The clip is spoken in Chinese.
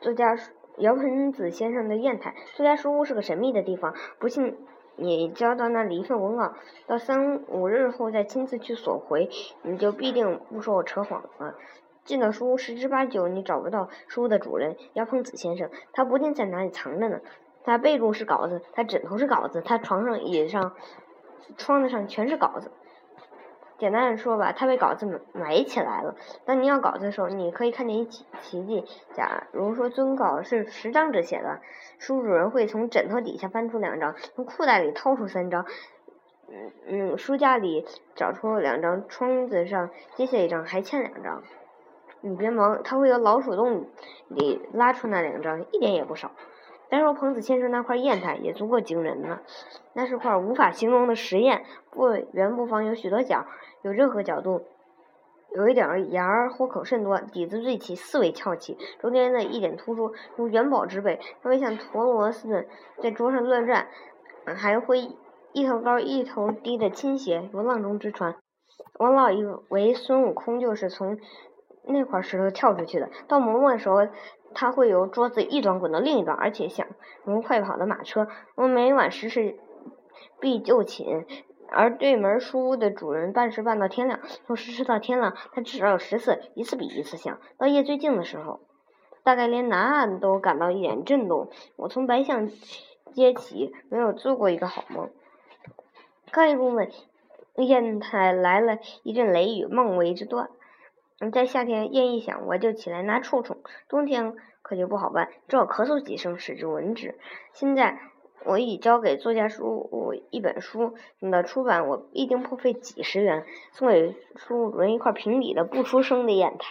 作家姚盆子先生的砚台。作家书屋是个神秘的地方，不信你交到那里一份文稿，到三五日后再亲自去索回，你就必定不说我扯谎了。进了书屋，十之八九你找不到书的主人姚鹏子先生，他不定在哪里藏着呢。他被褥是稿子，他枕头是稿子，他床上、椅子上、窗子上全是稿子。简单的说吧，他被稿子埋起来了。当你要稿子的时候，你可以看见一奇奇迹。假如说尊稿是十张纸写的，书主人会从枕头底下翻出两张，从裤袋里掏出三张，嗯嗯，书架里找出两张，窗子上接下一张，还欠两张。你别忙，他会由老鼠洞里拉出那两张，一点也不少。单说彭子先生那块砚台也足够惊人了，那是块无法形容的实验，不圆不方，有许多角，有任何角度，有一点儿沿儿豁口甚多，底子最齐，四围翘起，中间的一点突出，如元宝之辈，它会像陀螺似的在桌上乱转，还会一头高一头低的倾斜，如浪中之船。王老以为孙悟空就是从那块石头跳出去的，到嬷嬷的时候。它会由桌子一端滚到另一端，而且响如快跑的马车。我每晚十时必就寝，而对门书屋的主人办事办到天亮，从十时到天亮，他至少有十次，一次比一次响。到夜最静的时候，大概连南岸都感到一点震动。我从白象街起，没有做过一个好梦。刚一入梦，砚台来了一阵雷雨，梦为之断。在夏天，夜一响，我就起来拿臭虫；冬天可就不好办，只好咳嗽几声，使之闻之。现在我已交给作家书一本书，等到出版，我必定破费几十元，送给书主人一块平底的不出声的砚台。